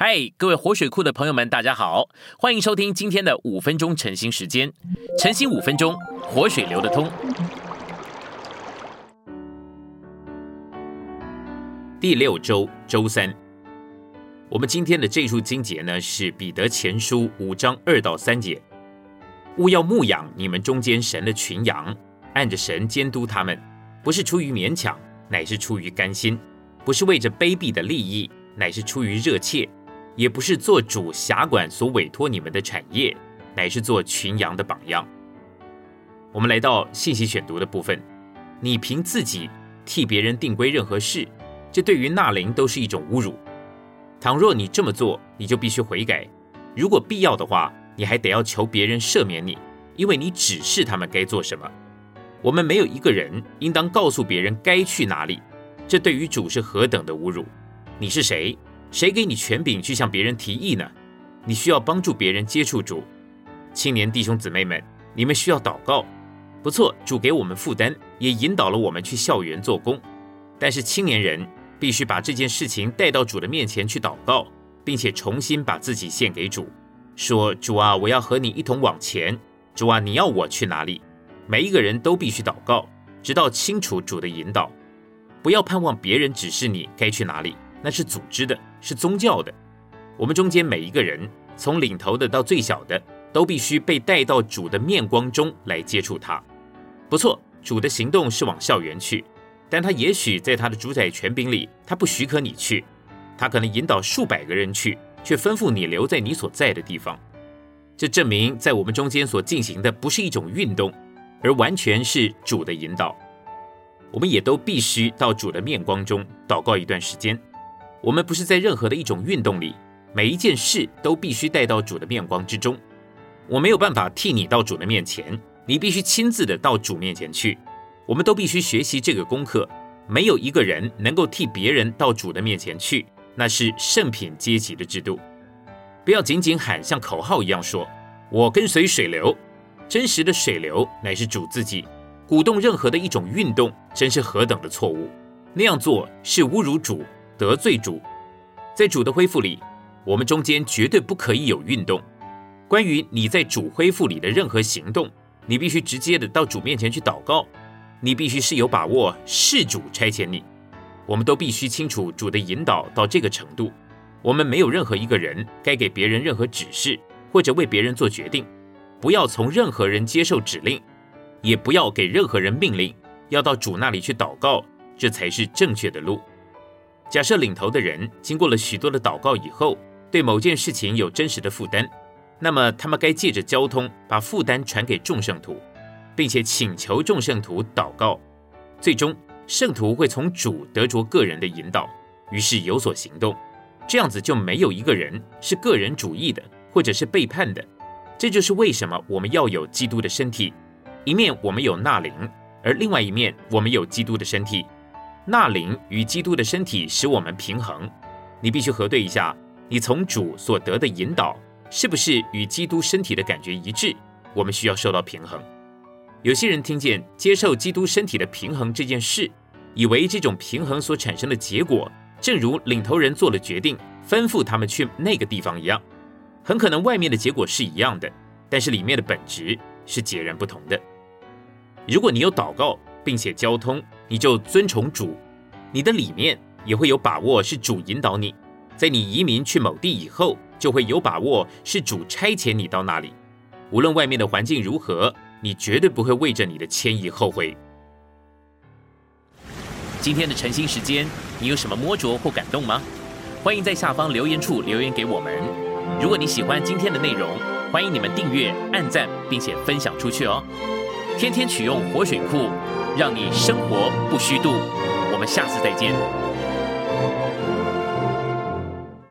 嗨，各位活水库的朋友们，大家好，欢迎收听今天的五分钟晨兴时间。晨兴五分钟，活水流得通。第六周周三，我们今天的这处经节呢是彼得前书五章二到三节。勿要牧养你们中间神的群羊，按着神监督他们，不是出于勉强，乃是出于甘心；不是为着卑鄙的利益，乃是出于热切。也不是做主辖管所委托你们的产业，乃是做群羊的榜样。我们来到信息选读的部分，你凭自己替别人定规任何事，这对于纳灵都是一种侮辱。倘若你这么做，你就必须悔改。如果必要的话，你还得要求别人赦免你，因为你指示他们该做什么。我们没有一个人应当告诉别人该去哪里，这对于主是何等的侮辱！你是谁？谁给你权柄去向别人提议呢？你需要帮助别人接触主。青年弟兄姊妹们，你们需要祷告。不错，主给我们负担，也引导了我们去校园做工。但是青年人必须把这件事情带到主的面前去祷告，并且重新把自己献给主，说：“主啊，我要和你一同往前。主啊，你要我去哪里？”每一个人都必须祷告，直到清楚主的引导。不要盼望别人指示你该去哪里。那是组织的，是宗教的。我们中间每一个人，从领头的到最小的，都必须被带到主的面光中来接触他。不错，主的行动是往校园去，但他也许在他的主宰权柄里，他不许可你去。他可能引导数百个人去，却吩咐你留在你所在的地方。这证明在我们中间所进行的不是一种运动，而完全是主的引导。我们也都必须到主的面光中祷告一段时间。我们不是在任何的一种运动里，每一件事都必须带到主的面光之中。我没有办法替你到主的面前，你必须亲自的到主面前去。我们都必须学习这个功课。没有一个人能够替别人到主的面前去，那是圣品阶级的制度。不要仅仅喊像口号一样说“我跟随水流”，真实的水流乃是主自己。鼓动任何的一种运动，真是何等的错误！那样做是侮辱主。得罪主，在主的恢复里，我们中间绝对不可以有运动。关于你在主恢复里的任何行动，你必须直接的到主面前去祷告。你必须是有把握，是主差遣你。我们都必须清楚主的引导到这个程度。我们没有任何一个人该给别人任何指示，或者为别人做决定。不要从任何人接受指令，也不要给任何人命令。要到主那里去祷告，这才是正确的路。假设领头的人经过了许多的祷告以后，对某件事情有真实的负担，那么他们该借着交通把负担传给众圣徒，并且请求众圣徒祷告。最终，圣徒会从主得着个人的引导，于是有所行动。这样子就没有一个人是个人主义的，或者是背叛的。这就是为什么我们要有基督的身体，一面我们有纳灵，而另外一面我们有基督的身体。纳灵与基督的身体使我们平衡，你必须核对一下，你从主所得的引导是不是与基督身体的感觉一致？我们需要受到平衡。有些人听见接受基督身体的平衡这件事，以为这种平衡所产生的结果，正如领头人做了决定，吩咐他们去那个地方一样，很可能外面的结果是一样的，但是里面的本质是截然不同的。如果你有祷告，并且交通，你就尊崇主，你的里面也会有把握是主引导你。在你移民去某地以后，就会有把握是主差遣你到那里。无论外面的环境如何，你绝对不会为着你的迁移后悔。今天的晨兴时间，你有什么摸着或感动吗？欢迎在下方留言处留言给我们。如果你喜欢今天的内容，欢迎你们订阅、按赞，并且分享出去哦。天天取用活水库。让你生活不虚度，我们下次再见。